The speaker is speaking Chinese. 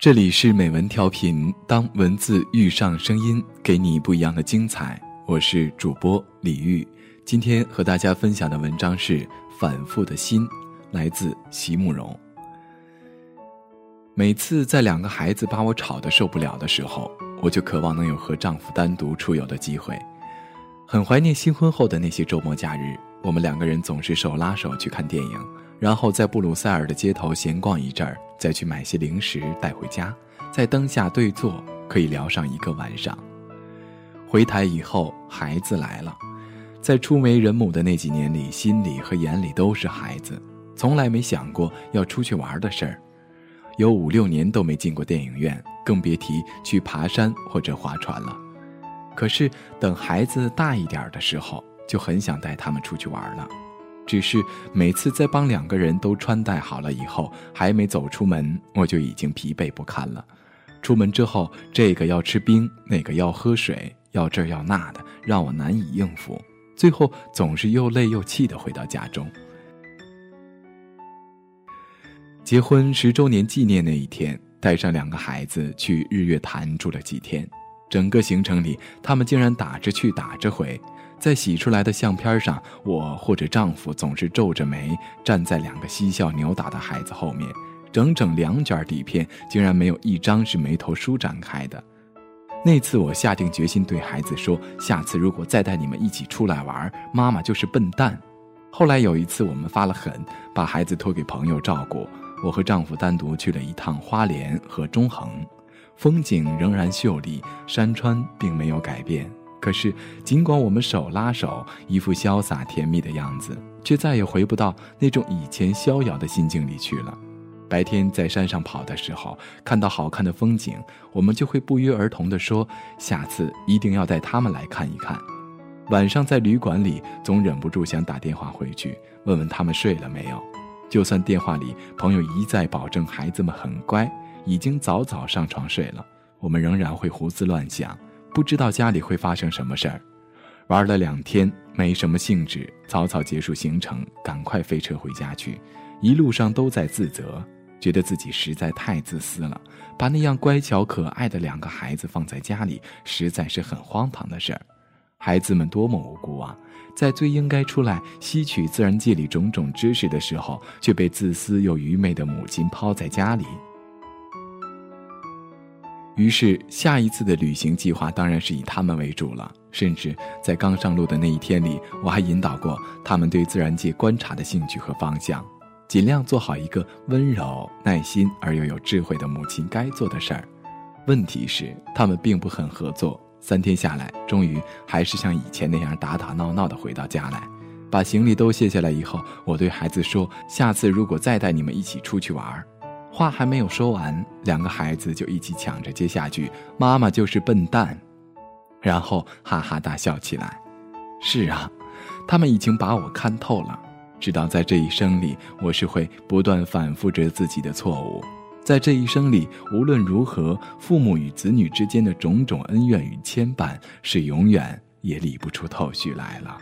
这里是美文调频，当文字遇上声音，给你不一样的精彩。我是主播李玉，今天和大家分享的文章是《反复的心》，来自席慕容。每次在两个孩子把我吵得受不了的时候，我就渴望能有和丈夫单独出游的机会，很怀念新婚后的那些周末假日，我们两个人总是手拉手去看电影。然后在布鲁塞尔的街头闲逛一阵儿，再去买些零食带回家，在灯下对坐，可以聊上一个晚上。回台以后，孩子来了，在初为人母的那几年里，心里和眼里都是孩子，从来没想过要出去玩的事儿，有五六年都没进过电影院，更别提去爬山或者划船了。可是等孩子大一点的时候，就很想带他们出去玩了。只是每次在帮两个人都穿戴好了以后，还没走出门，我就已经疲惫不堪了。出门之后，这个要吃冰，那个要喝水，要这要那的，让我难以应付。最后总是又累又气的回到家中。结婚十周年纪念那一天，带上两个孩子去日月潭住了几天，整个行程里，他们竟然打着去打着回。在洗出来的相片上，我或者丈夫总是皱着眉站在两个嬉笑扭打的孩子后面，整整两卷底片竟然没有一张是眉头舒展开的。那次我下定决心对孩子说：“下次如果再带你们一起出来玩，妈妈就是笨蛋。”后来有一次我们发了狠，把孩子托给朋友照顾，我和丈夫单独去了一趟花莲和中横，风景仍然秀丽，山川并没有改变。可是，尽管我们手拉手，一副潇洒甜蜜的样子，却再也回不到那种以前逍遥的心境里去了。白天在山上跑的时候，看到好看的风景，我们就会不约而同地说：“下次一定要带他们来看一看。”晚上在旅馆里，总忍不住想打电话回去，问问他们睡了没有。就算电话里朋友一再保证孩子们很乖，已经早早上床睡了，我们仍然会胡思乱想。不知道家里会发生什么事儿，玩了两天没什么兴致，草草结束行程，赶快飞车回家去。一路上都在自责，觉得自己实在太自私了，把那样乖巧可爱的两个孩子放在家里，实在是很荒唐的事儿。孩子们多么无辜啊，在最应该出来吸取自然界里种种知识的时候，却被自私又愚昧的母亲抛在家里。于是，下一次的旅行计划当然是以他们为主了。甚至在刚上路的那一天里，我还引导过他们对自然界观察的兴趣和方向，尽量做好一个温柔、耐心而又有智慧的母亲该做的事儿。问题是，他们并不很合作。三天下来，终于还是像以前那样打打闹闹的回到家来，把行李都卸下来以后，我对孩子说：“下次如果再带你们一起出去玩。”话还没有说完，两个孩子就一起抢着接下句：“妈妈就是笨蛋。”然后哈哈大笑起来。是啊，他们已经把我看透了，知道在这一生里，我是会不断反复着自己的错误。在这一生里，无论如何，父母与子女之间的种种恩怨与牵绊，是永远也理不出头绪来了。